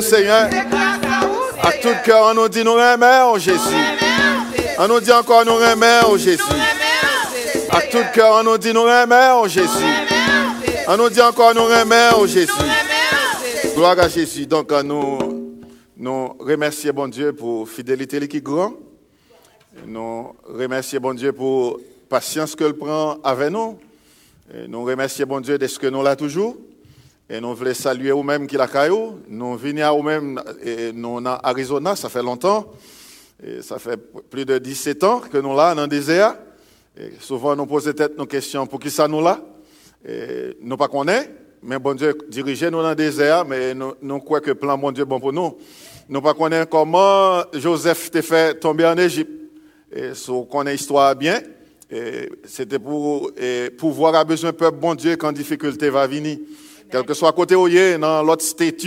Seigneur. À tout cœur, on nous dit nous remercions Jésus. On nous dit encore nous remercions Jésus. À tout cœur, on nous dit nous remercions Jésus. On nous dit encore nous remercions Jésus. Gloire à Jésus. Donc, nous, nous remercions bon Dieu pour fidélité qui est grande. Nous remercions bon Dieu pour patience qu'il prend avec nous. Nous remercions bon Dieu de ce que nous l'a toujours. Et nous voulons saluer vous-même qui l'a caillou. Nous venons à vous-même, nous en Arizona, ça fait longtemps. Ça fait plus de 17 ans que nous là dans le désert. Souvent, nous posons peut-être nos questions pour qui ça nous là? Et nous pas mais bon Dieu dirige nous dans le désert, mais nous, nous croyons que le plan bon Dieu bon pour nous. Nous pas comment Joseph t'a fait tomber en Égypte. Et si on connaît l'histoire bien, c'était pour pouvoir avoir besoin peuple bon Dieu quand difficulté va venir. Quel que soit côté où il dans l'autre state,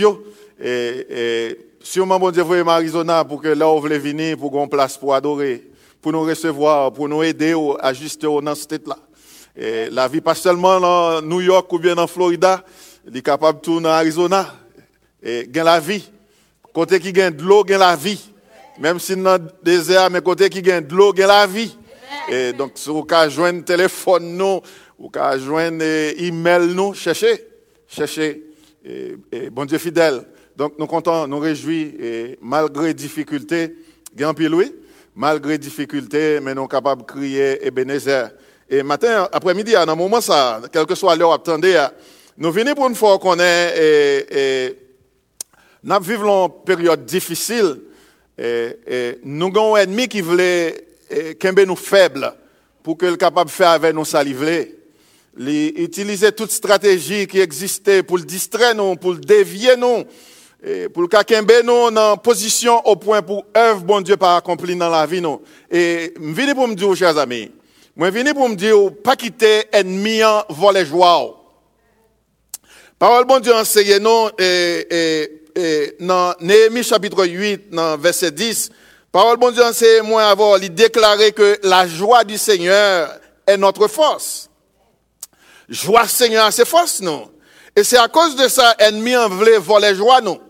sûrement bon Dieu vous Arizona pour que là où vous voulez venir, pour qu'on place pour adorer, pour nous recevoir, pour nous aider à ajuster dans ce state là. La vie pas seulement dans New York ou bien dans Florida, il est capable de tourner en Arizona. Et gagne la vie. Côté qui gagne de l'eau, gagne la vie. Même si dans le désert, mais côté qui gagne de l'eau, gagne la vie. Donc, si vous pouvez joindre téléphone nous, vous pouvez joindre email nous, cherchez, cherchez. Et, bon Dieu fidèle. Donc, nous comptons, nous réjouis, et malgré difficultés, gagne oui, malgré difficultés, mais nous sommes capables de crier Ebenezer. Et matin, après-midi, à un moment, ça, que soit l'heure, attendez, nous venons pour une fois qu'on est, et, et nous vivons une période difficile, et, et nous avons un ennemi qui voulait kembe nous faibles pour que le capable de faire avec nous Utiliser toute stratégie qui existait pour le distraire nous, pour le dévier nous, et pour le kembe nous en position au point pour œuvre bon Dieu pas accompli dans la vie nous. Et viens pour me dire, chers amis, je viens pour me dire, pas quitter ennemi en voler joie. Parole bon Dieu enseigne nous, et, et, et, dans Néhémie chapitre 8, dans verset 10, Parole bon Dieu, c'est moi avoir lui déclarer que la joie du Seigneur est notre force. Joie Seigneur, c'est force, non? Et c'est à cause de ça, ennemi en voulait voler joie, non?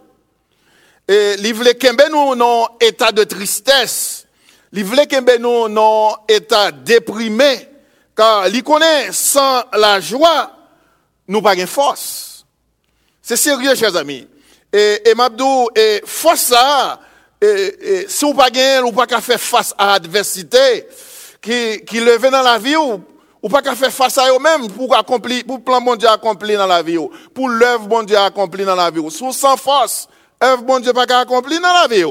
Et il voulait nous dans état de tristesse. Il voulait nous dans état déprimé. Car il connaît sans la joie, nous pas de force. C'est sérieux, chers amis. Et, et Mabdou, et force ça, et, si vous pas gagné, ou pas qu'à faire face à l'adversité qui, qui levait dans la vie, ou, ou pas qu'à faire face à eux-mêmes pour accomplir, pour le plan bon Dieu accompli dans la vie, pour l'œuvre bon Dieu accompli dans la vie. Sous sans force, œuvre bon Dieu pas qu'à accomplir dans la vie.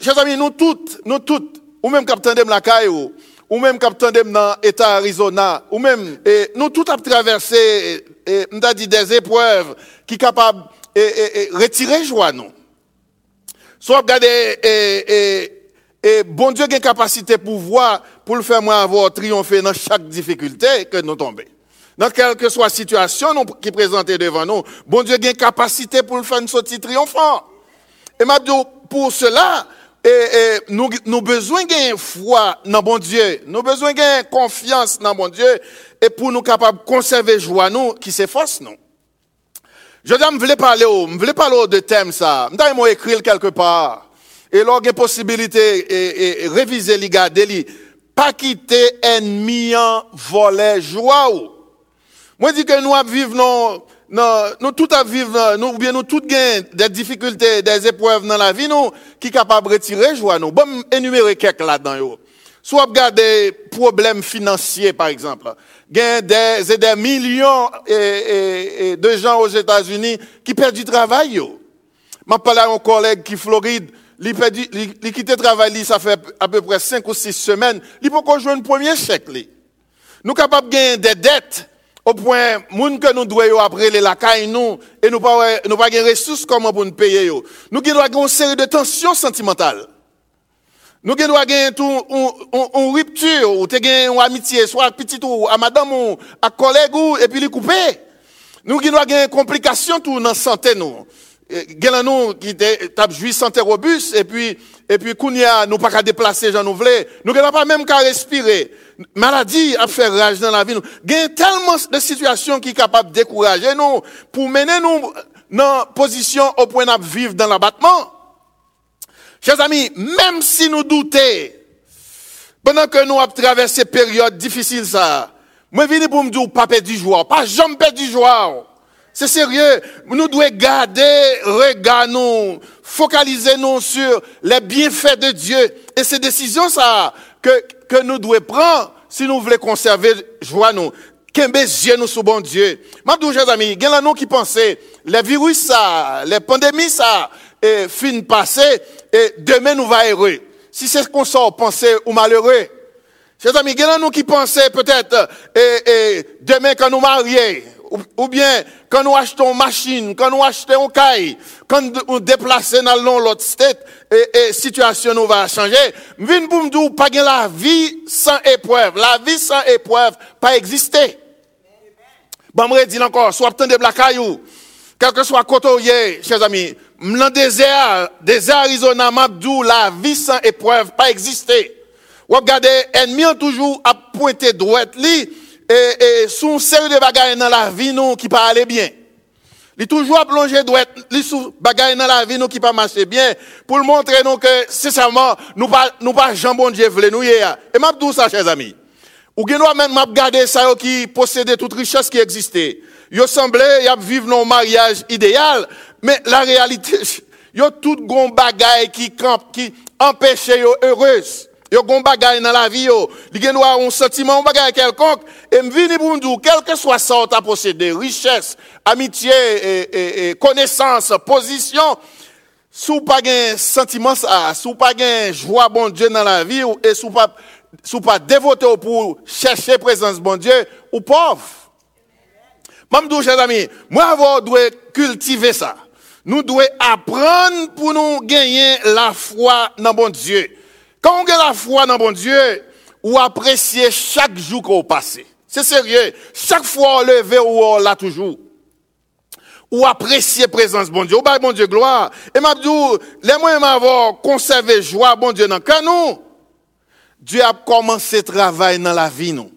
Chers amis, nous toutes, nous toutes, ou même capitaine de la caille, ou même capitaine dans l'État Arizona, ou même, et nous toutes avons traversé, et, dit des épreuves qui capables de retirer joie, nous. Soit regarder, et, et, bon Dieu a une capacité pour voir, pour le faire moi avoir triomphé dans chaque difficulté que nous tombons. Dans quelle que soit la situation qui présente devant nous, bon Dieu a une capacité pour le faire une sortie triomphant. Et pour cela, et, nous, nous besoin d'une foi dans bon Dieu, nous besoin d'une confiance dans bon Dieu, et pour nous capables de conserver joie nous, qui s'efforce nous. Je dis, je voulais parler, je voulais parler de thème ça. Je voulais écrire quelque part. Et là, il y a possibilité, et, réviser les gars, pas quitter ennemi en voler joie. Moi, je dis que nous vivons, non, nous tous vivre, nous, bien nous gagnons des difficultés, des épreuves dans la vie, nous, qui capable de retirer joie, nous. Bon, énumérer quelques là-dedans, Soit regarder problèmes financiers, par exemple. Il y a des, des millions de gens aux États-Unis qui perdent du travail. Je parlé à un collègue qui Floride, il a quitté le travail, ça fait à peu près 5 ou 6 semaines. Il peut jouer un premier chèque. Nous sommes capables de gagner des dettes au point, moun que nous devons après les lacailles nous, et nous pas, nous pas de ressources comment pour nous payer Nous avons une série de tensions sentimentales. Nous devons gagner une rupture, ou une amitié, soit petit ou à madame ou à collègue ou, et puis les couper. Nous devons gagner une complication tout dans santé nous. Gagner nous qui t'a joué santé robuste, et puis, et puis, kounia, nous pas qu'à déplacer, j'en nous voulons. Nous n'avons pas même qu'à respirer. Maladie à faire rage dans la vie. Nous avons tellement de situations qui sont capables de décourager nous, pour mener nous, dans position au point de vivre dans l'abattement. Chers amis, même si nous doutons, pendant que nous avons traversé période difficile ça, moi je pour me dire pas perdre du joie, pas jamais perdre du joie. C'est sérieux. Nous devons garder, regarder nous, focaliser nous sur les bienfaits de Dieu. Et ces décisions ça, que, nous devons prendre si nous voulons conserver joie nous. Qu'un Dieu nous sous bon Dieu. Maintenant, chers amis, il y a nous qui les virus ça, les pandémies ça, et fin passé, et demain nous va heureux. Si c'est ce qu'on sort, penser ou malheureux. Chers amis, il y a nous qui peut-être, et, et demain quand nous marions, ou, bien quand nous achetons une machine, quand nous achetons un caille, quand nous déplaçons dans l'autre state, et, et situation nous va changer. Vin pour nous pas la vie sans épreuve. La vie sans épreuve pas exister. Bon, me dit encore, soit de la caillou, quel que soit côté, chers amis, dans le désert, désert Arizona, Mabdou, la vie sans épreuve pas exister. Ou regardez, ennemi toujours à pointer droite, li, et, et sous série de bagages dans la vie nous qui pas aller bien. Il toujours à plonger droite, li sous dans la vie nous qui pas marcher bien pour montrer nous que sincèrement nous pas nous pas Jean bon Dieu voulait nous hier. Et m'a dit ça chers amis. Ou gen même m'a regarder ça qui possédait toute richesse qui existait. Yo semblait y a vivre un mariage idéal, mais la réalité yo tout gon bagaille qui qui empêchait heureuse. Yo gon bagay dans la vie yo, li gen un sentiment, un bagay quelconque, et m'vini pour nous quel que soit ça ta possédé, richesse, amitié, et, et, connaissance, position, sous pas un sentiment ça, sous pas un joie bon Dieu dans la vie, et sous pas, sous pas dévoté pour chercher présence bon Dieu, ou pauvre. Mamdou, chers amis, moi, avoir doit cultiver ça. Nous devons apprendre pour nous gagner la foi dans bon Dieu. Quand on a la foi dans bon Dieu, ou apprécier chaque jour qu'on passe. C'est sérieux. Chaque fois on levé ou on l'a toujours. Ou apprécier présence bon Dieu. Ou bah bon Dieu gloire. Et m'a dit, les moyens m'avoir conservé joie bon Dieu dans nous. Dieu a commencé travail dans la vie nous.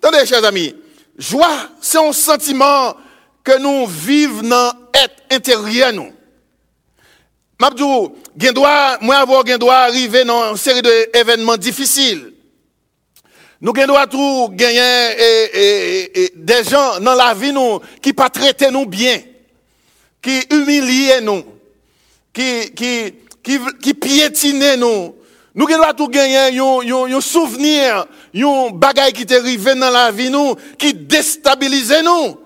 Attendez, chers amis. Joie, c'est un sentiment que nous vivons dans être intérieur nous. Mabdou, moi avoir gen doit arriver dans une série d'événements difficiles. Nous gen doit tout gagner des gens dans la vie nous qui pas traiter nous bien, qui humilient nous, qui qui qui qui nous. Nous gen doit tout gagner un souvenir, un bagage qui t'est arrivé dans la vie nous qui déstabilise nous.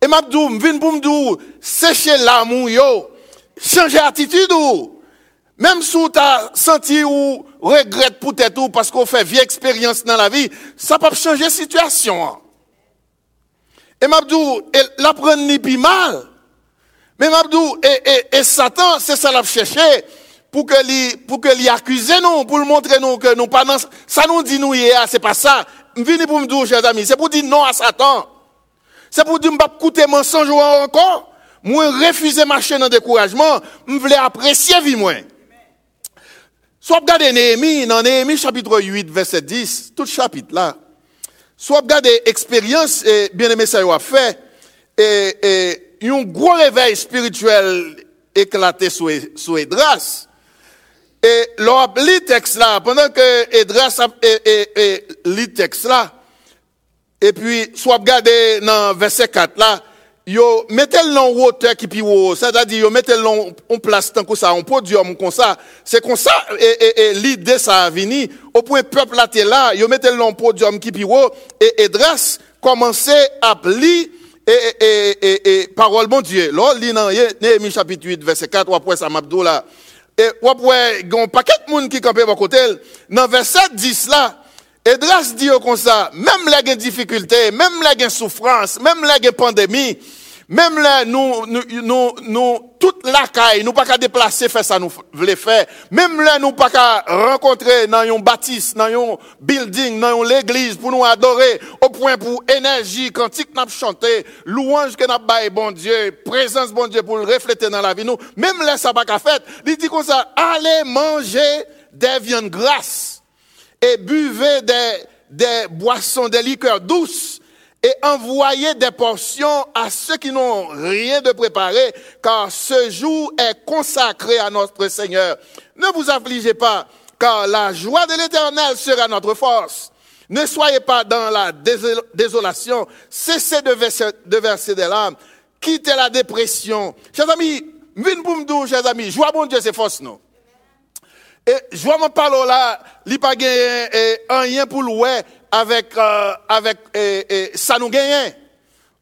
Et m'abdou, vinn pour sécher l'amour yo changer attitude ou? Même si tu as senti ou regrette peut-être ou parce qu'on fait vieille expérience dans la vie, ça peut changer situation. Et Mabdou, la prendre ni plus mal. Mais Mabdou, et, et, et Satan, c'est ça l'a cherché pour que lui, pour que lui accuse nous, pour le montrer nous que nous pas ça nous dit nous hier, c'est pas ça. Vini pour me dire, chers amis, c'est pour dire non à Satan. C'est pour dire, pas écouter mensonge encore. Moi, refuser marcher dans le découragement, je voulais apprécier vie moi. Soit regarder Néhémie, dans Néhémie chapitre 8, verset 10, tout chapitre là. Soit regarder expérience, et bien aimé ça a fait, et, et, un gros réveil spirituel éclaté sous, sous Edras. Et l'on lit texte là, pendant que Edras a, et, et, lit texte là, et puis, soit regarder dans verset 4 là, yo mettez le nom hauteur qui puis c'est-à-dire yo mettez le en place tant que ça un podium comme ça. C'est comme ça et, et, l'idée ça a venu. Au point peuple là là yo mettez le nom podium qui puis et Edras commençait à lire et, et, et, et, parole bon Dieu. Là lit dans Néhémie chapitre 8 verset 4 ou après ça m'abdou là. Et ou après gon paquet de monde qui campait à côté. Dans verset 10 là Edras dit comme ça, même les difficultés, même les souffrances, même les pandémies, même là, nous, nous, nous, nous, toute la caille, nous pas qu'à déplacer, faire ça, nous voulons faire. Même là, nous pas qu'à rencontrer dans un bâtisse, dans un building, dans l'église, pour nous adorer, au point pour énergie, cantique n'a chanté, louange que n'a bon Dieu, présence bon Dieu pour le refléter dans la vie, nous. Même là, ça pas qu'à faire. Il dit comme ça, allez manger des viandes grasses et buvez des, des boissons, des liqueurs douces et envoyez des portions à ceux qui n'ont rien de préparé, car ce jour est consacré à notre Seigneur. Ne vous affligez pas, car la joie de l'Éternel sera notre force. Ne soyez pas dans la désolation, cessez de verser, de verser des larmes, quittez la dépression. Chers amis, vine pour chers amis, joie bon Dieu, c'est force, non? Et je vois mon là, il pas gagné rien pour louer avec euh, avec et, et, ça nous gagne.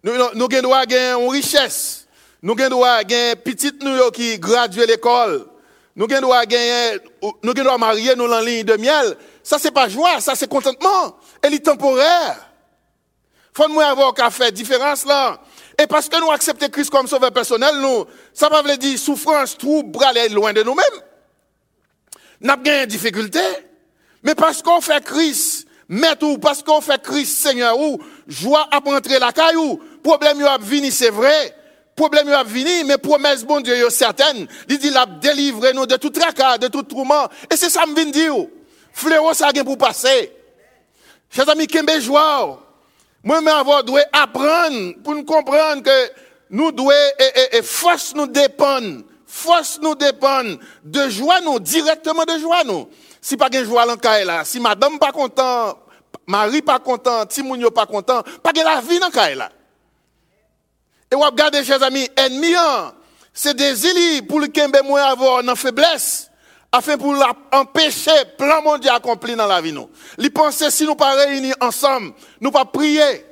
Nous nous gagner une richesse. Nous gagnons gagner petite nous qui gradué l'école. Nous gagnons gagner nous gagnons marier nous en ligne de miel. Ça c'est pas joie, ça c'est contentement. Elle est temporaire. Faut nous avoir qu'à faire différence là. Et parce que nous acceptons Christ comme sauveur personnel, nous, ça va veut dire souffrance, trouble, aller loin de nous-mêmes n'a pas de difficulté. Mais parce qu'on fait Christ, mais tout, parce qu'on fait Christ Seigneur, ou, joie à rentrer la caillou, problème y a venu, c'est vrai. Problème y a venu, mais promesse bon Dieu est certaine. Il dit, a délivré nous de tout tracas, de tout tourment. Et c'est ça que je dire. Fléau, ça pour passer. Chers amis, qu'est-ce joie? Moi, mais avoir doit apprendre pour nous comprendre que nous devons, et, et, et force nous dépendre force nous dépend de joie nous, directement de joie nous. Si pas de joie dans là, si madame pas content, mari pas content, Timounio pas content, pas de la vie dans là. Et vous regardez, chers amis, ennemi, hein, c'est des élites pour le kembe avoir une faiblesse, afin pour empêcher plein mondial accompli dans la vie nous. Li penser si nous pas réunis ensemble, nous pas prier.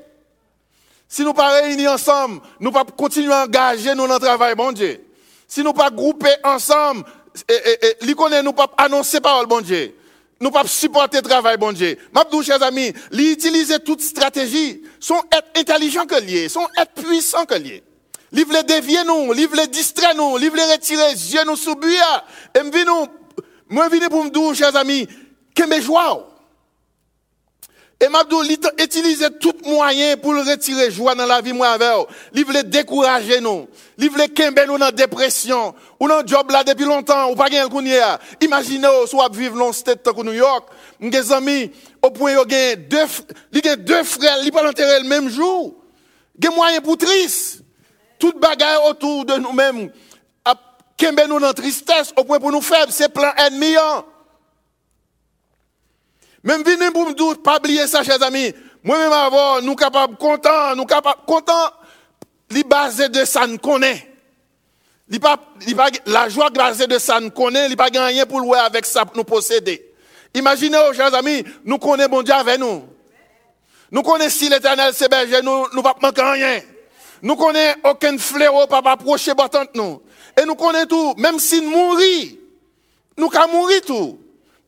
Si nous pas réunis ensemble, nous pas continuer à engager nous dans le travail, bon Dieu si nous pas grouper ensemble, et, et, et, nous pas annoncer parole, bon Dieu. Nous pas supporter travail, bon Dieu. M'abdou, chers amis, utiliser toute stratégie, sont être intelligents que liés, sont être puissants que liés. Li vle dévier nous, li vle distraire nous, li vle retirer Dieu nous sous Et m'vini nous, moi pour m'dou, chers amis, que mes joie. Et Mabdou, il utilise tout moyen pour le retirer joie dans la vie, moi, avec Il voulait décourager nous. Il voulait kembe nous dans dépression. Ou dans job là depuis longtemps, ou pas gagner le Imaginez, soit vivre dans state de New York, mes amis, au point où il deux, il deux frères, il pas l'enterrer le même jour. Il y a moyen pour triste. Toute bagarre autour de nous-mêmes, kembe nous dans tristesse, au point pour nous faibles, c'est plein ennemi, hein. Même venir pour me pas oublier ça, chers amis. Moi-même avoir, nous capables contents, nous capables contents, les basés de ça nous connaît. La joie basée de ça nous connaît, il pas gagné pour louer avec ça nous posséder. Imaginez, chers amis, nous connaissons bon Dieu avec nous. Nous connaissons si l'éternel c'est berger, nous ne pas manquer rien. Nous connaissons aucun fléau, pas approcher battante nous. Et nous connaissons tout, même si nous mourons, nous pouvons mourir tout.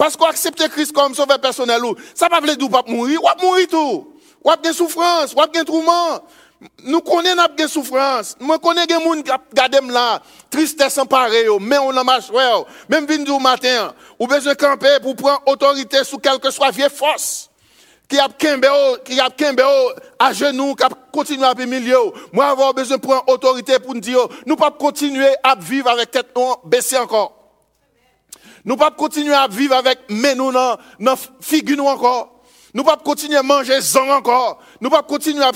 Parce qu'on accepte Christ comme sauveur personnel, ça ne veut pas dire pas mourir, ou mourir tout. Ou des souffrance, ou des tourment. Nous connaissons des souffrance. Nous connaissons des gens qui gardent là, tristesse emparée, mais on a marché, même venu du matin, ou besoin de camper pour prendre autorité sur quelque soit vieille force. Qui a qui a à genoux, qui a continué à milieu. Moi, avoir besoin de prendre autorité pour nous dire, nous pas continuer à vivre avec tête baissée encore. Nous ne pouvons pas continuer à vivre avec mais nous dans nos figure nous encore. Nous pouvons pas continuer à manger zang encore. Nous ne pouvons pas continuer à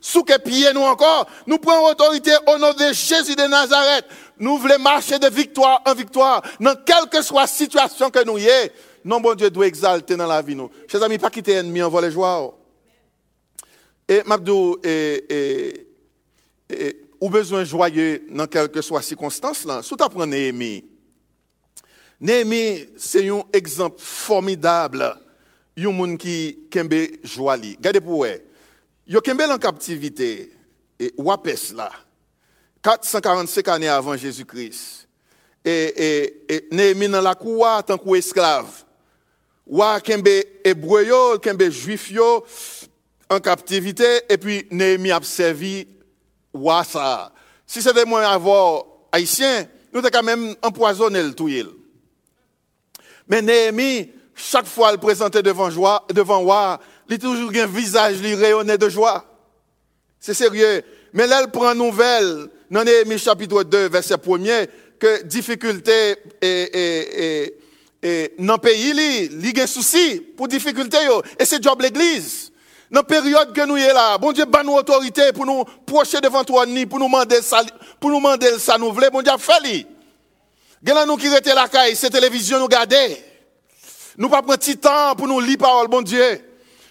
souquer pieds nous encore. Nous prenons autorité au nom de Jésus de Nazareth. Nous voulons marcher de victoire en victoire dans quelle que soit la situation que nous y est. Non, bon Dieu doit exalter dans la vie nous. Chers amis, pas quitter ennemi en voler joie. Et Mabdou, et, et, ou besoin joyeux dans quelle que soit circonstance là? Sous ta Néhémie. Néhémie, c'est un exemple formidable. Un monde qui kembe joali. Regardez pour vous. Yo kembe en captivité. Et là. 445 années avant Jésus-Christ. Et, et, et Néhémie dans la cour, tant qu'esclave. Wa kembe hébreu yo, kembe juif en captivité. Et puis Néhémie a servi ça. Si c'était moi avoir haïtien, nous avons quand même empoisonné le tout. Mais Néhémie, chaque fois le présentait devant joie, devant roi, il a toujours un visage lui rayonnait de joie. C'est sérieux. Mais là, elle prend nouvelle, dans Néhémie chapitre 2, verset 1er, que difficulté et, et, dans pays, il y a un souci pour difficulté. Et c'est job l'église. Dans la période que nous sommes là, bon Dieu, ban nous autorité pour nous procher devant toi, pour nous demander ça, pour nous demander ça, nous voulons, bon Dieu, fait là nous qui étaient la caille, cette télévision nous garder. Nous pas prendre petit temps pour nous lire parole, bon Dieu.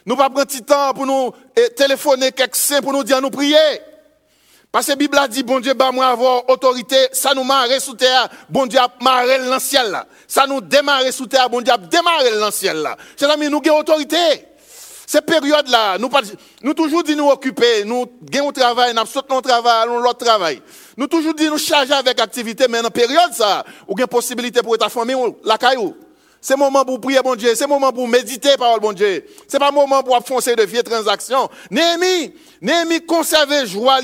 Nous pas prendre petit temps pour nous eh, téléphoner quelqu'un pour nous dire nous prier. Parce que Bible a dit, bon Dieu, bah, moi avoir autorité, ça nous marre sous terre, bon Dieu a marré dans ciel là. Ça nous démarre sous terre, bon Dieu a démarré dans le ciel là. Chers amis, nous avons autorité. Cette période-là, nous, nous toujours dit nous occuper, nous gagnons travail, nous sautons notre travail, nous l'autre travail. Nous toujours dit nous charger avec activité, mais dans période ça, ou une possibilité pour ta famille, la caillou. C'est moment pour prier, bon Dieu. C'est moment pour méditer, parole, bon Dieu. C'est pas moment pour foncer de vieilles transactions. Néhémie, Néhémie conservait joie,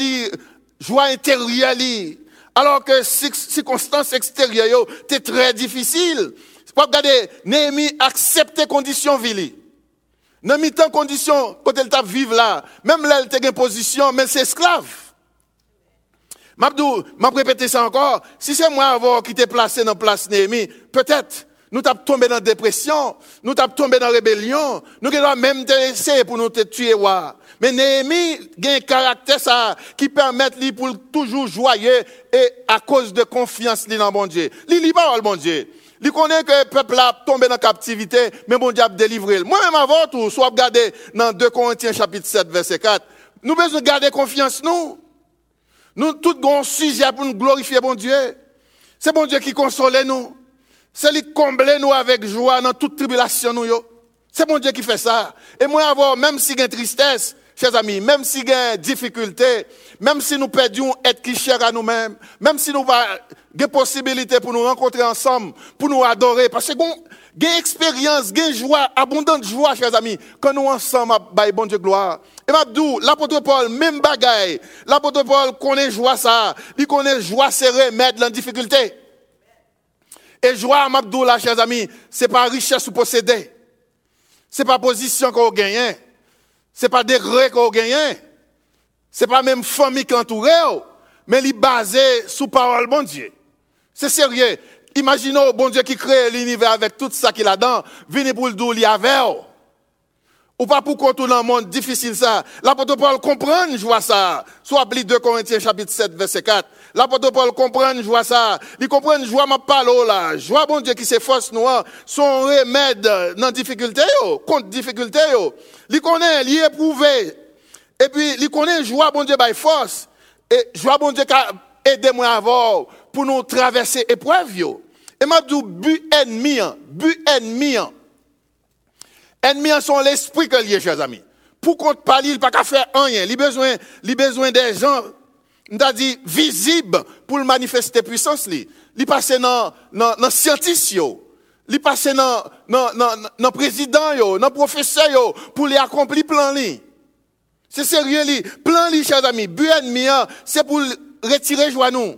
joie intérieure, alors que circonstances extérieures étaient très difficiles. Pour regarder, Néhémie acceptait conditions viles. Dans mi temps condition, quand elle t'a vivre là, même là, elle était en position, mais c'est esclave. Mabdou, m'a répété ça encore. Si c'est moi avoir qui t'ai placé dans place Néhémie, peut-être, nous t'avons tombé dans la dépression, nous t'avons tombé dans la rébellion, nous devons même essayer pour nous te tuer. Mais Néhémie a un caractère ça, qui permet lui pour toujours joyeux et à cause de confiance dans bon Dieu. Lui, il parle bon Dieu. Il connaît que le peuple a tombé dans la captivité, mais bon Dieu a délivré. Moi-même avant tout, soit regarder dans 2 Corinthiens chapitre 7, verset 4, nous besoin garder confiance, nous. Nous, tout grand sujet pour nous glorifier bon Dieu. C'est bon Dieu qui console nous. C'est lui combler nous avec joie dans toute tribulation nous, C'est bon Dieu qui fait ça. Et moi, avoir, même si il y a tristesse, chers amis, même si y a difficulté, même si nous perdons être qui cher à nous-mêmes, même si nous avons des possibilités pour nous rencontrer ensemble, pour nous adorer, parce que a expérience, a joie, abondante joie, chers amis, quand nous ensemble, bah, bon Dieu gloire. Et Mabdou, l'apôtre Paul, même bagaille, l'apôtre Paul connaît joie ça, il connaît joie serrée, mettre dans difficulté. Et joie, Mabdou, là, chers amis, c'est pas richesse ou posséder. C'est pas position qu'on gagne. C'est pas degré qu'on gagne. C'est pas même famille qui entoure, mais il est basé sous parole bon Dieu. C'est sérieux. Imaginez bon Dieu qui crée l'univers avec tout ça qu'il a dedans, venez pour le dos, il avait. Ou pas pour contourner dans le monde difficile ça. L'apôtre Paul comprend, je vois ça. Soit 2 Corinthiens chapitre 7 verset 4. L'apôtre Paul comprend, je vois ça. Il comprend, je vois ma parole là. Je vois bon Dieu qui s'efforce nous, son remède dans la difficulté contre difficulté Il connaît, il éprouvé. Et puis, il connaît, je vois bon Dieu by force. Et je vois bon Dieu qui a aidé moi avoir pour nous traverser épreuve Et m'a dit, but ennemi, but ennemi. Ennemi sont l'esprit que lié, chers amis. Pour qu'on parle, il pas qu'à faire rien. Il a besoin, il besoin des gens, on dit, visibles pour manifester puissance. Il passe dans, dans, dans il dans, dans, dans, dans président, dans professeur, pour les accomplir plan C'est sérieux, li. Plan li, chers amis. But ennemi, c'est pour retirer joie nous.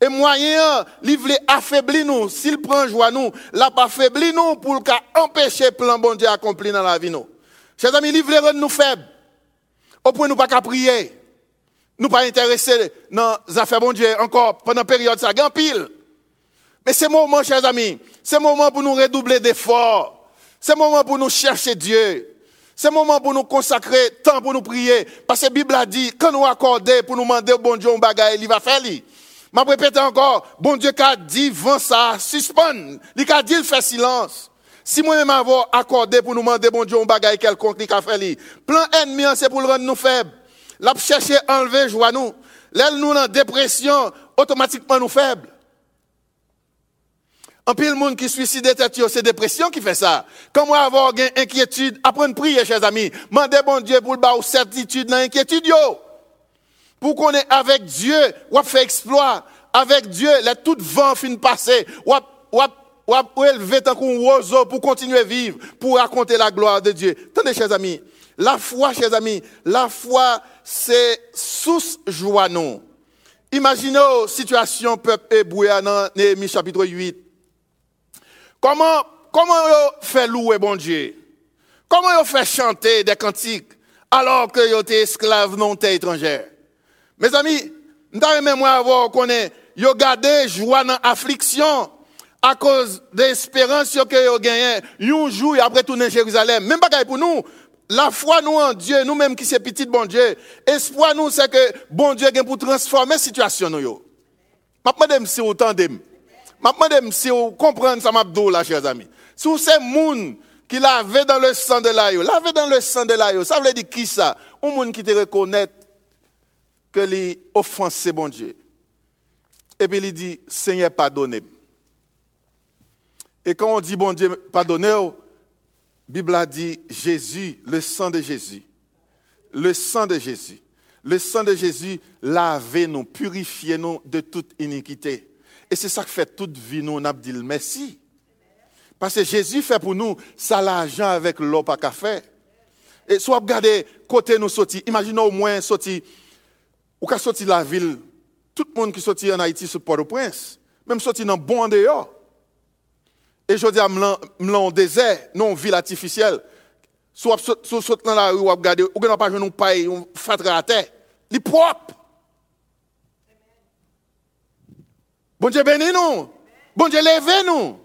Et moyen, il veut affaiblir nous. S'il prend joie nous, l'a pas affaibli nous pour empêcher le plan bon Dieu accompli dans la vie nous. Chers amis, il veut rendre nous faibles. Au point nous pas qu'à prier. Nous pas intéressés dans les affaires bon Dieu encore pendant la période ça, pile. Mais c'est moment, chers amis, c'est moment pour nous redoubler d'efforts. C'est moment pour nous chercher Dieu. C'est moment pour nous consacrer temps pour nous prier. Parce que la Bible a dit, quand nous accorder pour nous demander au bon Dieu un bagage, il va faire. Je répète encore, bon Dieu qui a dit, vent ça, suspend. Il a dit, il fait silence. Si moi-même avoir accordé pour nous demander, bon Dieu, un bagage quelconque, il a fait. Plan ennemi, c'est pour le rendre nous faibles. L'a chercher enlever joie nous. L'aile nous en dépression, automatiquement nous faibles. En pile monde qui suicide c'est dépression qui fait ça. Comment avoir une inquiétude, apprendre prier, chers amis. Mandez bon Dieu pour le bas certitude dans l'inquiétude, yo. Pour qu'on est avec Dieu, ou fait exploit. Avec Dieu, les tout vent fin passer. Ou ou élever tant qu'on oiseau pour continuer à vivre, pour raconter la gloire de Dieu. Attendez, chers amis. La foi, chers amis, la foi, c'est source joie, non. Imaginez la situation peuple hébreu dans Néhémie chapitre 8. Comment, comment on fait louer bon Dieu? Comment on fait chanter des cantiques alors que vous êtes esclaves non étrangers? Mes amis, nous avons avoir qu'on est, yo gardé joie dans affliction à cause de l'espérance que yo gagné un jour après tourner Jérusalem. Même pas pour nous. la foi nous en Dieu, nous-mêmes qui sommes petits bon Dieu, espoir nous c'est que bon Dieu vient pour transformer la situation nous. Je demande si vous entendez. Je demande si vous comprenez ça m'a là chers amis. Si vous c'est monde qui lavait dans le sang de l'aïe, lavé dans le sang de l'aïe, ça veut dire qui ça Un monde qui te reconnaît que les offensé bon Dieu. Et puis il dit Seigneur pardonnez. Et quand on dit bon Dieu pardonnez, Bible a dit Jésus, le sang de Jésus. Le sang de Jésus. Le sang de Jésus lave nous, purifie nous de toute iniquité. Et c'est ça que fait toute vie nous, on a dit merci. Parce que Jésus fait pour nous ça l'argent avec l'eau pas café. Et soit regardez côté nous sorti, imaginez au moins sorti ou qu'à sorti la ville, tout le monde qui sorti en Haïti sur Port-au-Prince, même sorti dans bon dehors. Et je dis à un désert, non ville artificielle. Soit soit dans la rue ou regarder, ou n'a pas un paille, on fatra à terre. Il propre. Bon Dieu bénis nous. Bon Dieu levez nous.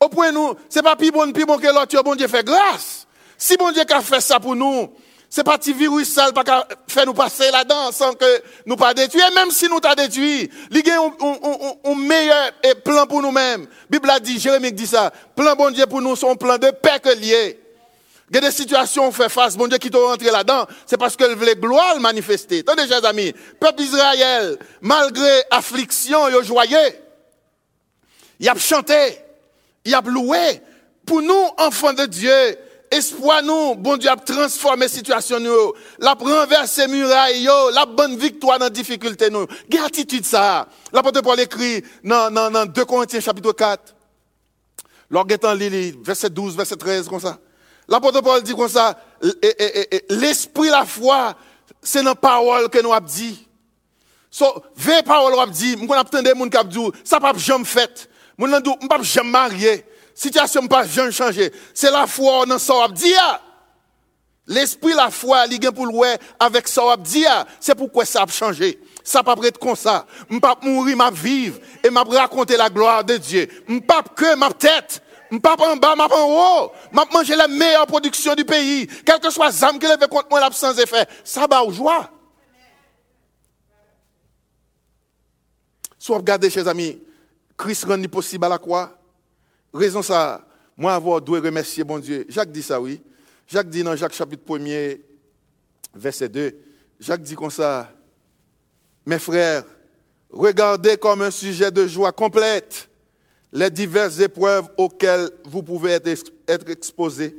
Au point nous, c'est pas plus bon, plus bon que l'autre, bon Dieu fait grâce. Si bon Dieu a fait ça pour nous, c'est pas petit virus sale pas faire nous passer là-dedans sans que nous pas détruire. Même si nous t'a détruit, il y a un, meilleur plan pour nous-mêmes. Bible a dit, Jérémie dit ça, plan bon Dieu pour nous, son plan de paix que lié. Il y des situations où on fait face, bon Dieu qui t'ont rentré là-dedans, c'est parce que voulait gloire manifester. Attendez, chers amis, peuple d'Israël, malgré affliction et joyeux, il a chanté, il a loué. Pour nous, enfants de Dieu, espoir nous, bon Dieu a transformé situation nous, la renversé muraille la bonne victoire dans difficulté nous. Gratitude ça. L'apôtre Paul écrit dans, dans, dans 2 Corinthiens chapitre 4. Lorsqu'on lit verset 12, verset 13 comme ça. L'apôtre Paul dit comme ça, l'esprit, la foi, c'est dans parole que nous avons dit. So, vraie parole nous dit, des gens qui ont dit, ça pas jamais fait. Nous avons pas jamais marié situation pas jamais changé. C'est la foi dans ça dit. L'esprit, la foi, le avec ça dit. C'est pourquoi ça a changé. Ça pas être comme ça. Pas mourir, je vivre et je raconter la gloire de Dieu. Pas que ma tête. Pas en bas, je en haut. Je manger la meilleure production du pays. Quel que soit l'âme qui lève contre moi l'absence d'effet. Ça va joie. Soit regardez, chers amis, Christ rend possible à la croix? Raison ça, moi avoir doit remercier bon Dieu. Jacques dit ça, oui. Jacques dit dans Jacques chapitre 1er, verset 2, Jacques dit comme ça, mes frères, regardez comme un sujet de joie complète les diverses épreuves auxquelles vous pouvez être, exposés.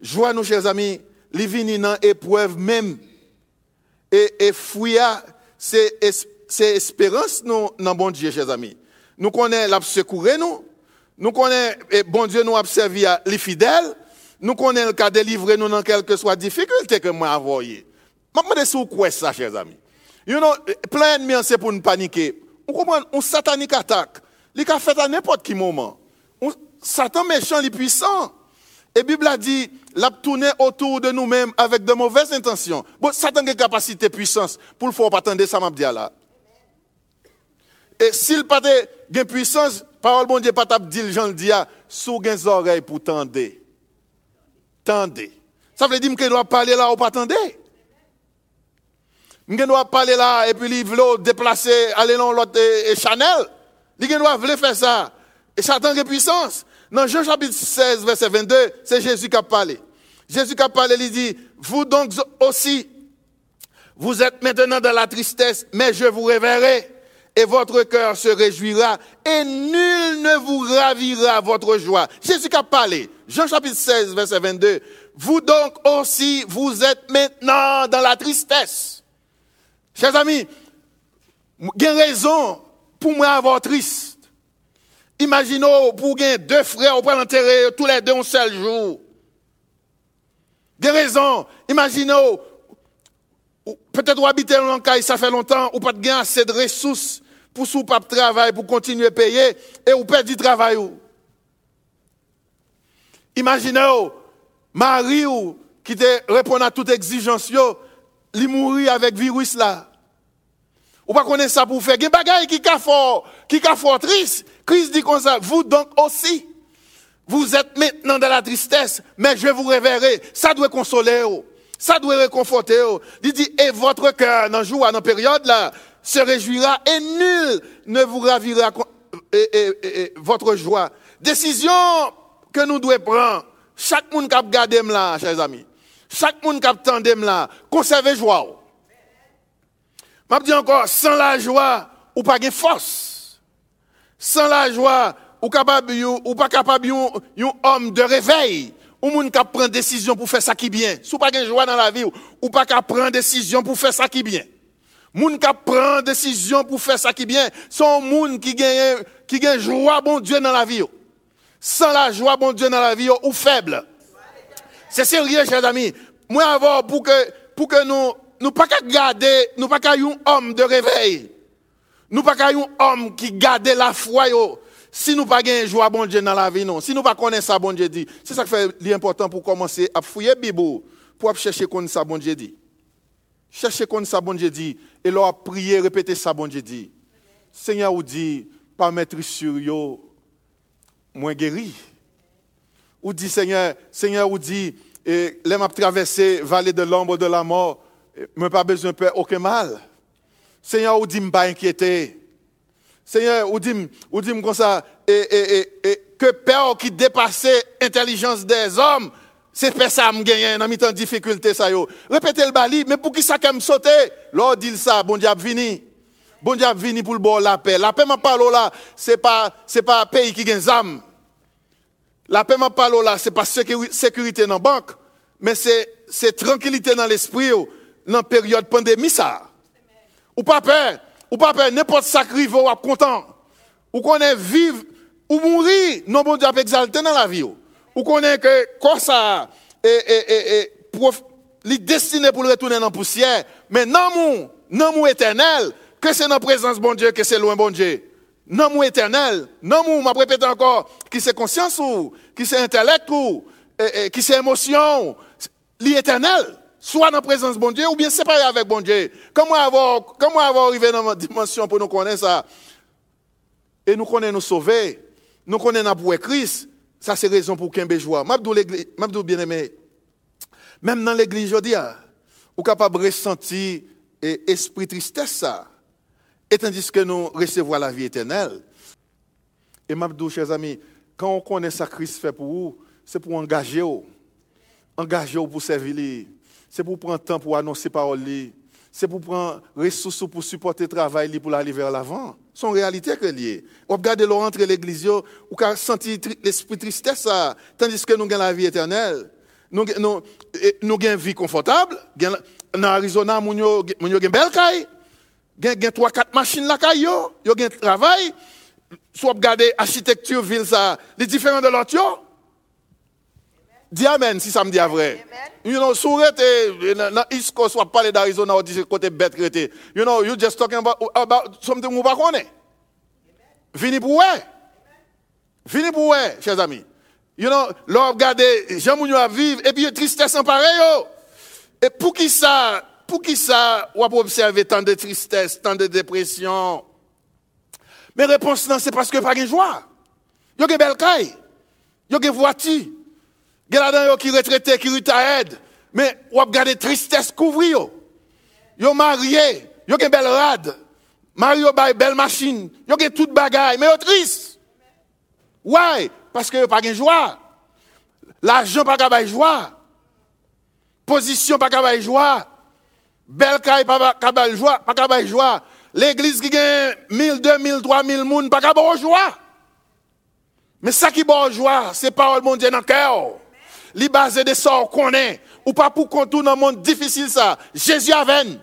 Joie, nous, chers amis, les dans épreuve même. Et, et fouilla, c'est espérance, nous, dans bon Dieu, chers amis. Nous connaissons la secourir, nous. Nous connaissons, et bon Dieu nous a servi les fidèles. Nous connaissons le cas délivrer nous dans quelque soit difficulté que moi envoyé. Je me demande si quoi ça, chers amis. You know, plein d'ennemis, c'est pour nous paniquer. On comprend, on satanique attaque. Il a fait à n'importe quel moment. Satan méchant, il est puissant. Et la Bible a dit, l'a tourné autour de nous-mêmes avec de mauvaises intentions. Bon, Satan a une capacité, puissance, pour le faire pas attendre ça m'a dit là. Et s'il pas de puissance, parole bon Dieu pas t'a dit Jean le dit sous les oreilles pour tendre. Tendez. Ça veut dire que doit parler là ou pas tendre? Je doit parler là et puis il veut déplacer aller dans l'autre Chanel. Il doit faire ça. Et Satan a puissance. Dans Jean chapitre 16 verset 22, c'est Jésus qui a parlé. Jésus qui a parlé, il dit, vous donc aussi, vous êtes maintenant dans la tristesse, mais je vous réveillerai et votre cœur se réjouira, et nul ne vous ravira votre joie. Jésus qui a parlé, Jean chapitre 16, verset 22, vous donc aussi, vous êtes maintenant dans la tristesse. Chers amis, il raison pour moi avoir triste. Imaginons pour gagner deux frères, on peut enterrer tous les deux un seul jour. Il raison. Imaginons, peut-être vous habitez dans ça fait longtemps, ou pas de gain assez de ressources pour sous pas travail, pour continuer à payer, et vous perdez du travail. Imaginez, Marie qui répond à toute exigence, il mourit avec virus là. Ou pas connaître ça pour faire. Il y a des qui sont fort, qui sont fort triste. Christ dit comme ça, vous donc aussi. Vous êtes maintenant dans la tristesse, mais je vous reverrai. Ça doit consoler. Ça doit réconforter. Il dit, et votre cœur, dans jour, dans période là, se réjouira et nul ne vous ravira votre joie. Décision que nous devons prendre. Chaque monde qui a gardé là, chers amis. Chaque monde qui a attendu là, conservez joie. Je dis encore, sans la joie, ou pas de force. Sans la joie, ou, capable, ou pas capable un homme de réveil, ou moun qui prend décision pour faire ça qui bien. Si ou pas de joie dans la vie, ou pas capable prendre décision pour faire ça qui bien. Moun kap pran desisyon pou fè sa ki byen, son moun ki gen, ki gen jwa bon Diyo nan la vi yo. San la jwa bon Diyo nan la vi yo ou feble. Se serye, chèz ami, mwen avor pou ke, pou ke nou, nou pa ka gade, nou pa ka yon om de revey. Nou pa ka yon om ki gade la fwa yo. Si nou pa gen jwa bon Diyo nan la vi non, si nou pa konen sa bon Diyo di, se sa ki fè li important pou komanse ap fouye bibou, pou ap chèche kon sa bon Diyo di. Chercher connaître ça bon Dieu dit et leur prier répéter ça bon Dieu dit. Seigneur ou dit pas mettre sur yo moins guéri. Ou dit Seigneur, Seigneur ou dit et les m'a traversé vallée de l'ombre de la mort, me pas besoin de faire aucun mal. Seigneur, ou dit pas inquiéter. Seigneur, ou dit, ou dit comme ça, et, et, que peur qui dépassait l'intelligence des hommes, c'est pas ça me gagne dans mes difficulté ça yo. Répétez le bali, mais pour qui ça me sauter? Lors dit ça, bon Dieu vini. Bon Dieu vini pour le bon la paix. La paix m'a parlé là, c'est pas c'est pas pays qui gagne âme. La paix m'a parlé là, c'est pas sécurité dans la banque, mais c'est c'est tranquillité dans l'esprit dans la période pandémie ça. Ou pas peur, ou pas peur, n'importe ça qui ou content. Ou qu'on est vivre ou mourir, non bon Dieu exalté dans la vie. Ou est que quoi ça est, est, destiné pour le retourner dans la poussière, mais non mon, non éternel, que c'est dans la présence bon Dieu, que c'est loin bon Dieu. Non mon éternel, non mon, m'a encore, qui c'est conscience ou, qui c'est intellect ou, qui c'est émotion, l'éternel soit dans la présence de bon Dieu ou bien séparé avec bon Dieu. Comment avoir, comment avoir arrivé dans ma dimension pour nous connaître ça? Et nous connaissons nous sauver, nous connaissons pour Christ, ça c'est raison pour qu'un joie. M'abdou bien aimé, même dans l'église, je dis, ah, ou capable de ressentir esprit tristesse ça. Et tandis que nous recevons la vie éternelle. Et m'abdou, chers amis, quand on connaît ça Christ fait pour vous, c'est pour engager vous. Engager vous pour servir c'est pour prendre temps pour annoncer parole, c'est pour prendre ressources pour supporter le travail pour aller vers l'avant. C'est une réalité que lié. On regarde le rentrer l'église, on sentir l'esprit tristesse, tandis que nous avons la vie éternelle. Nous avons une vie confortable. Dans Arizona, nous avons une belle caille. Nous avons 3-4 machines là, nous avons un travail. Soit regarder l'architecture, ville, les différents de l'autre. Dis Amen si ça me dit vrai. You know, sourette, dans East Coast, soit parler d'Arizona, on dit côté bête. You know, you just talking about, about something vous ne connaissez. Vini pour ouais. Vini pour ouais, chers amis. You know, regardez, Jean Mounio à vivre, et puis tristesse en pareil, Et pour qui ça, pour qui ça, on peut observer tant de tristesse, tant de dépression? Mais réponse non, c'est parce que pas de joie. Il y a belle caille. Il y a voiture. Il y a qui retraité, qui aide. Mais on regarde tristesse couvrir. Yo marié, yo une belle rade. Mario a une belle machine. Yo gen toute bagaille, mais yo triste. Ouais, parce que yo pas de joie. L'argent pas de joie. Position pas de joie. Belle caille pas de joie, pas de joie. L'église qui gagne 1000, 2000, 3000 moun pas de joie. Mais ça qui bon joie, c'est parole mon Dieu dans le cœur li basé de ça qu'on est, ou pas pour qu'on tourne dans un monde difficile ça. Jésus a veine.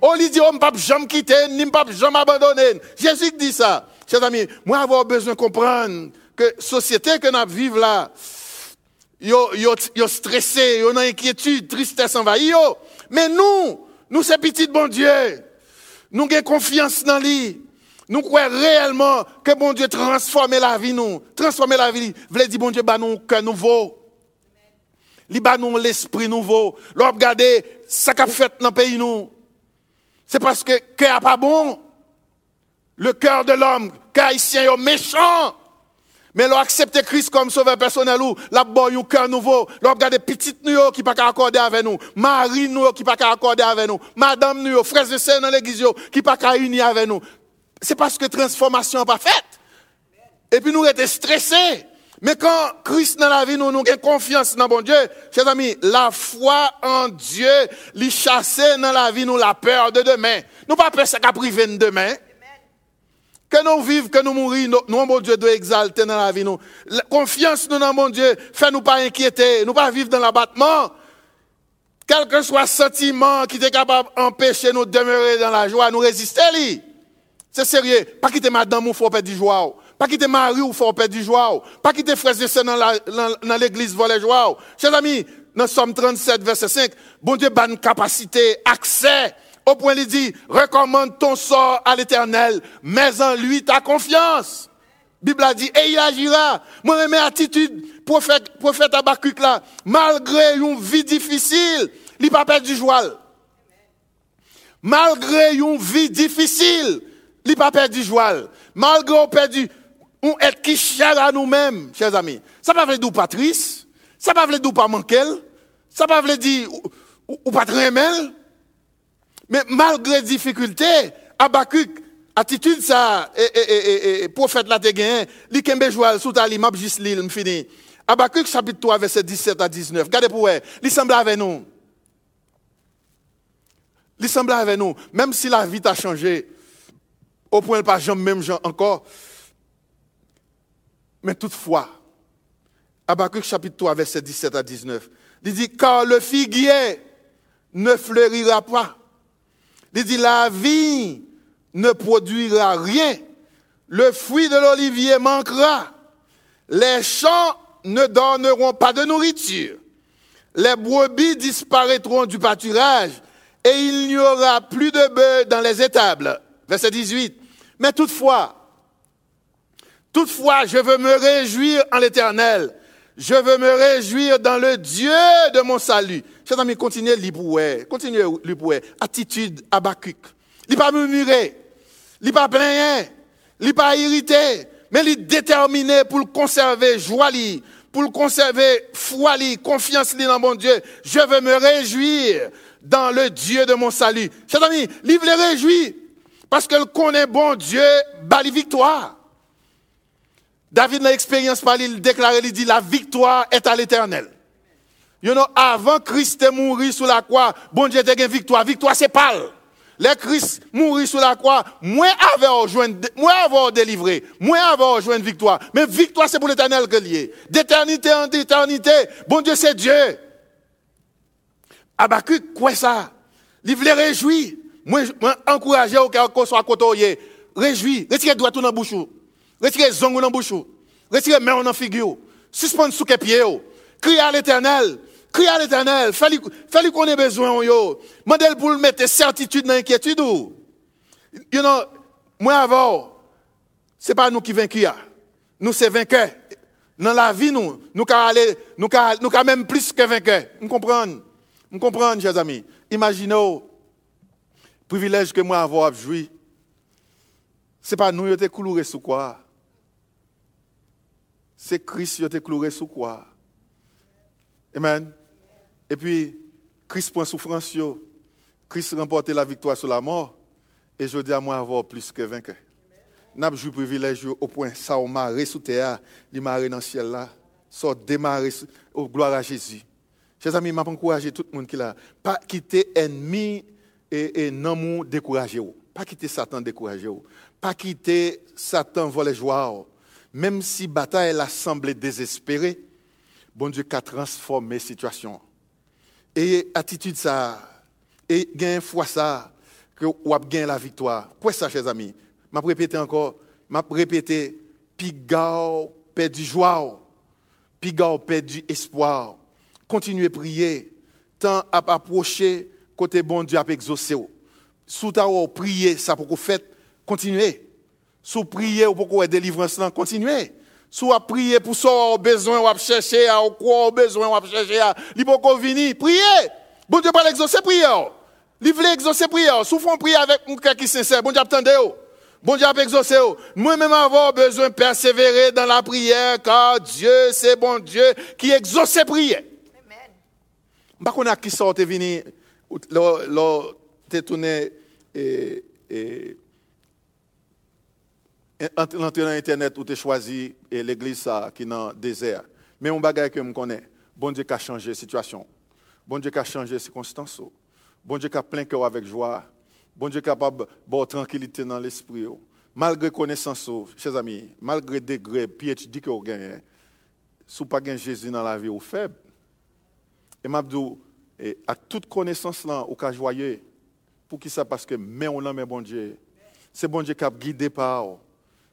On lui dit, on ne peut jamais quitter, ni pas jamais abandonner. Jésus dit ça. Chers amis, moi, avoir besoin de comprendre que la société que nous vivons là, yo, yo, yo stressé, yo inquiétude, tristesse envahie, yo. Mais nous, nous, c'est petit bon Dieu. Nous avons confiance dans lui. Nous croyons réellement que bon Dieu transforme la vie nous. Transformer la vie. Vous dire bon Dieu, bah nous, cœur nouveau l'esprit nouveau. L'on fait le. C'est parce que cœur pas bon. Le cœur de l'homme, haïtien est méchant. Mais leur accepter Christ comme sauveur personnel ou la boy un cœur nouveau, leur regarder petite nous qui pas accorder avec nous, Marie nous qui pas accorder avec nous, madame nous, frères et sœurs dans l'église qui pas unir avec nous. C'est parce que transformation pas faite. Et puis nous étions stressés. Mais quand Christ dans la vie, nous, nous confiance dans bon Dieu, chers amis, la foi en Dieu, lui chasser dans la vie, nous la peur de demain. Nous pas peur ça privé de demain. Que nous vivons, que nous mourons, nous, mon Dieu, doit exalter dans la vie. Nous. La confiance nous dans mon Dieu, fait nous pas inquiéter, nous pas vivre dans l'abattement. Quel que soit le sentiment qui est capable d'empêcher nous de demeurer dans la joie, nous résister. C'est sérieux. Pas quitter madame ou faut perdre du joie. Pas quitter mari ou faut perdre du joie. Pas quitter frères et sœurs dans l'église voler joie. Chers amis, dans Somme 37, verset 5, bon Dieu une capacité, accès, au point il dit, recommande ton sort à l'éternel, mais en lui ta confiance. Bible a dit, et il agira. Moi, mes attitude, prophète, prophète Abacuc là, malgré une vie difficile, il pas perdu joie. Malgré une vie difficile, il pas perdu joie. Malgré on perdu, on est qui cher à nous-mêmes, chers amis. Ça pas veut dire pas triste, ça pas veut dire pas ça pas veut dire ou, pas. Mais malgré difficulté, Abacuc, attitude ça, et, et, et, et prophète là te gagné, li kembe joual sous tali, map juste li, m'fini. Abacuc chapitre 3 verset 17 à 19. Regardez pour vous, il semble avec nous. Il semble avec nous, même si la vie a changé, au point pas jamais même encore. Mais toutefois, Abacuc chapitre 3 verset 17 à 19. Il dit, car le figuier ne fleurira pas il dit, la vie ne produira rien. Le fruit de l'olivier manquera. Les champs ne donneront pas de nourriture. Les brebis disparaîtront du pâturage et il n'y aura plus de bœufs dans les étables. Verset 18. Mais toutefois, toutefois, je veux me réjouir en l'éternel. Je veux me réjouir dans le Dieu de mon salut. Chers amis, continuez l'iboué. Continuez l'iboué. Attitude abacuc. Il pas murmurer. Il pas plaigner. Il pas irrité. Mais il déterminé pour le conserver joie pour le conserver foi confiance dans mon Dieu. Je veux me réjouir dans le Dieu de mon salut. Chers amis, il veut réjouir parce qu'il connaît bon Dieu, bali victoire. David, dans l'expérience par il déclare, il dit, la victoire est à l'éternel. Avant Christ est mourir sur la croix, bon Dieu a une victoire. Victoire, c'est pas. Les Christ mourir sur la croix, moins avoir moins avoir délivré, moins avoir rejoint une victoire. Mais victoire, c'est pour l'éternel que lié. D'éternité en éternité, bon Dieu, c'est Dieu. Abacuc, quoi ça? Il voulait réjouir. Moi, encourager au cas qu'on soit côtoyé. Réjouir. Retirez doigt tout dans la bouche. Retirez zong dans bouche. Retirez main dans figure. Suspendre sous les pieds. Criez à l'éternel. Criez à l'éternel. Fallait qu'on ait besoin, yo. Mandel pour mettre certitude dans l'inquiétude. You know, moi avant, c'est pas nous qui vainquons. Nous, c'est vainqueurs. Dans la vie, nous, nous aller, nous nous même plus que vainqueurs. Vous comprenez? Vous comprenez, chers amis? Imaginez, le privilège que moi avoir joui. C'est pas nous, qui été coulé sous quoi? C'est Christ qui été coulé sous quoi? Amen. Et puis, Christ prend souffrance, Christ remporte la victoire sur la mort, et je dis à moi avoir plus que vainqueur. N'a joué privilège au point ça au maré sous terre, il maré dans le ciel là, ça démarrer au gloire à Jésus. Chers amis, je encourager tout le monde qui là, pas quitter ennemi et, non décourager Pas quitter Satan décourager Pas quitter Satan voler joie. Même si la bataille a semblé désespérée, bon Dieu a transformé la situation. Et attitude ça, et gain foi ça, que vous avez la victoire. Quoi ça, chers amis? Je répéter encore, je répéter, pigao perdu joie, pigao perdu espoir. Continuez à prier, tant à approcher côté bon Dieu à exaucer. Sous ta prier, ça pour vous faites, continuez. Sous prier pour que vous délivrance, continuez. Soit à prier pour ça, au besoin, ou chercher, au quoi, au besoin, ou chercher, il faut qu'on vienne, priez. Bon Dieu, pas l'exaucer, prier. Il veut exaucer, prier. Souffrons prier avec un cœur qui sincère. Bon Dieu, attendez. Bon Dieu exaucé. Moi-même avoir besoin de persévérer dans la prière car Dieu, c'est bon Dieu qui exauce les prières. Amen. Je ne sais pas qui sort venu, t'es tourné et, et l'entrée dans Internet où tu choisi l'église qui est dans le désert. Mais un bagage que je connais, bon Dieu qui a changé la situation. Bon Dieu qui a changé les circonstances. Bon Dieu qui a plein cœur avec joie. Bon Dieu capable de tranquillité dans l'esprit. Malgré connaissance, chers amis, malgré degré, PhD que vous gagnez, si vous pas Jésus dans la vie, vous faible. Et m'a dit, à toute connaissance là, vous êtes joyeux. Pour qui ça? Parce que mais on a bon Dieu. C'est bon Dieu qui a guidé par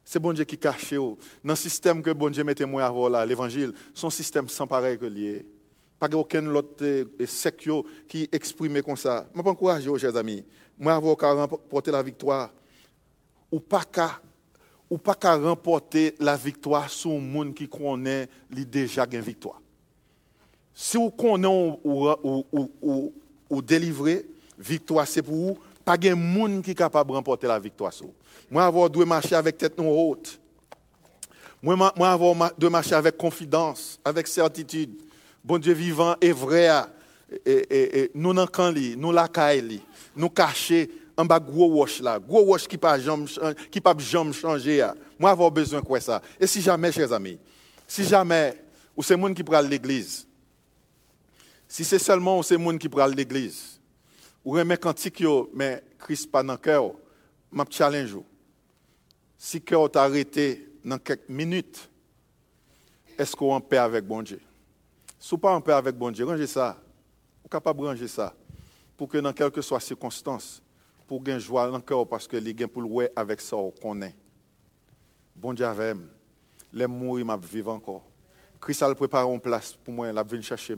C'est bon Dieu qui cache. Dans le système que bon Dieu mettait moi avant là, l'évangile, son système sans pareil que lié. Pas aucun autre euh, secte qui exprime comme ça. Je encourage vous, chers amis. Moi, avoir remporter la victoire. Ou pas qu'à ou pas qu'à remporter la victoire sur un monde qui connaît déjà une victoire. Si vous connaissez ou, ou, ou, ou, délivrer, victoire c'est pour vous, pas de monde qui est capable de remporter la victoire. Moi, avoir dû marcher avec tête haute. Moi, moi avoir marcher avec confidence, avec certitude bon Dieu vivant et vrai, nous n'en nous la caille, nous cacher en bas gros wash là, gros wash qui pas qui pas changer. Moi avoir besoin quoi ça? Et si jamais chers amis, si jamais ou c'est monde qui prend l'église. Si c'est seulement c'est monde qui prend l'église. Ou remet cantique yo mais Christ pas dans cœur, m'a challenge. Si cœur t'a arrêté dans quelques minutes, est-ce qu'on en paix avec bon Dieu? Si vous pas en paix avec bon Dieu, rangez ça. Êtes capable de ranger ça. Pour que dans quelle que soit circonstance, pour gagner joie dans cœur parce que les gains pour avec ça qu'on est. Bon Dieu avec les mourir m'a vivre encore. Christ a préparé une place pour moi, la venir chercher.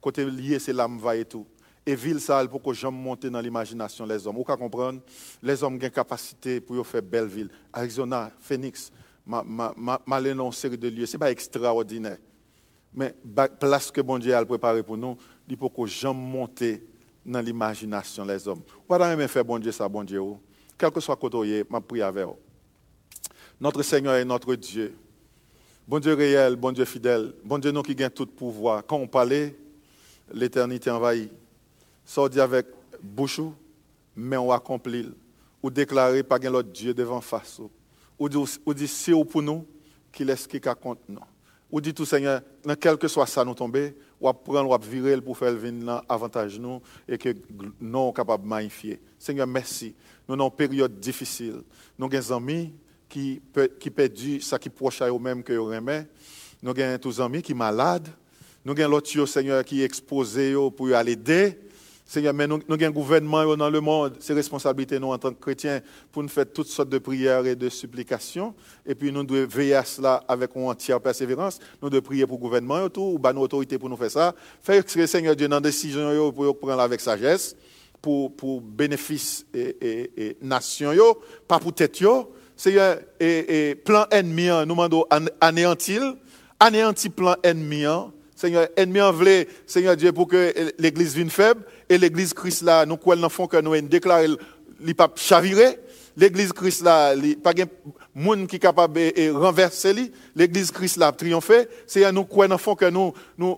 Côté lié c'est là va et tout. Et ville ça pour que j'aime monter dans l'imagination les hommes. Vous comprendre? Les hommes ont une capacité pour faire belle ville. Arizona, Phoenix, ma ma ma, une série de lieux, c'est pas extraordinaire. Mais la place que bon Dieu a préparée pour nous, il faut que jamais monter dans l'imagination des hommes. Pas même faire bon Dieu ça, bon Dieu. Quel que soit côté, je prie avec vous. Notre Seigneur est notre Dieu. Bon Dieu réel, bon Dieu fidèle, bon Dieu nous qui gagne tout pouvoir. Quand on parlait, l'éternité envahit. Sorti avec bouche, mais on accomplit. Ou déclarer pas l'autre Dieu devant face. Ou dit, c'est pour nous, qu'il est ce qui compte nous. Ou dit tout Seigneur, dans quel que soit ça nous tomber, ou prendre, ou virer pour faire venir avantage nous et que nous sommes capables de magnifier. Seigneur, merci. Nous avons une période difficile. Nous avons des amis qui, qui perdent ça qui proche à eux-mêmes que eux aimés. Nous avons des amis qui sont malades. Nous avons l'autre, Seigneur, qui est exposé pour aller aider. Seigneur, mais nous, avons un gouvernement dans le monde, c'est responsabilité nous en tant que chrétiens pour nous faire toutes sortes de prières et de supplications. Et puis nous devons veiller à cela avec une entière persévérance. Nous devons prier pour le gouvernement et tout, ou nos autorités pour nous faire ça. Faire que le Seigneur Dieu dans décision pour prendre avec sagesse, pour, pour bénéfice et, nation, pas pour tête. Seigneur, et, plan ennemi, nous demandons anéantir, anéantir plan ennemi. Seigneur, ennemi en voulait, Seigneur Dieu, pour que l'église vienne faible, et l'église Christ là, nous quoi dans fond que nous déclaré li pas chaviré, l'église Christ là, li pas de monde qui capable de renverser li, l'église Christ là triompher, c'est nous quoi dans fond que nous nous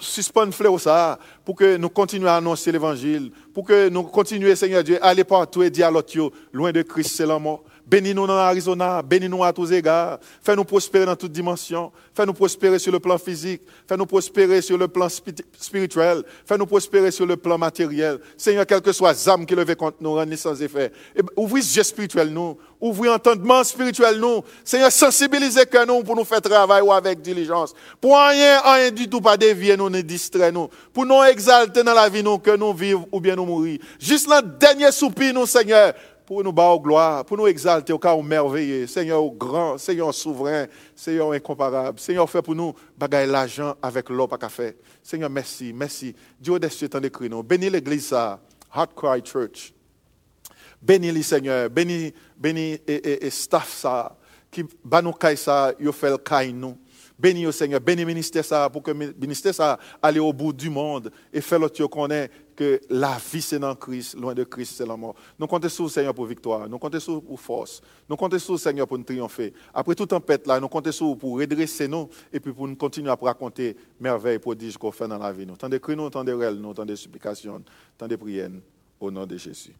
suspendre fleur ça pour que nous continuions à annoncer l'évangile, pour que nous continuions Seigneur Dieu aller partout et dire à l'autre loin de Christ c'est la mort. Bénis-nous dans l'Arizona, bénis-nous à tous égards. Fais-nous prospérer dans toutes dimensions. Fais-nous prospérer sur le plan physique. Fais-nous prospérer sur le plan spirituel. Fais-nous prospérer sur le plan matériel. Seigneur, quel que soit l'âme qui levait contre nous, rends sans effet. ouvrez les yeux spirituels nous. Ouvrez l'entendement spirituel nous. Seigneur, sensibilisez que nous pour nous faire travailler avec diligence. Pour rien, rien du tout, pas dévier nous, ne distraire nous. Pour nous exalter dans la vie nous, que nous vivons ou bien nous mourir. Juste le dernier soupir nous, Seigneur pour nous battre gloire, pour nous exalter au cas où merveilleux. Seigneur grand, Seigneur souverain, Seigneur incomparable. Seigneur, fait pour nous bagaille l'argent avec l'eau pas café. Seigneur, merci, merci. Dieu des cieux t'en décrit nous. Bénis l'église ça, Heart Cry Church. Bénis les Seigneur, bénis, bénis et, et, staff ça, qui bat nous ça, yo fait le nous. Bénis au Seigneur, bénis le ministère ça, pour que le ministère ça aille au bout du monde et fait l'autre qu'on est que la vie c'est dans Christ, loin de Christ c'est la mort. Nous comptons sur le Seigneur pour victoire, nous comptons sur vous pour force, nous comptons sur le Seigneur pour nous triompher. Après toute tempête là, nous comptons sur vous pour redresser nous et puis pour nous continuer à raconter merveilles, prodiges qu'on fait dans la vie. Nous tant de cris, nous tant de réels, nous tant de supplications, tant de prières au nom de Jésus.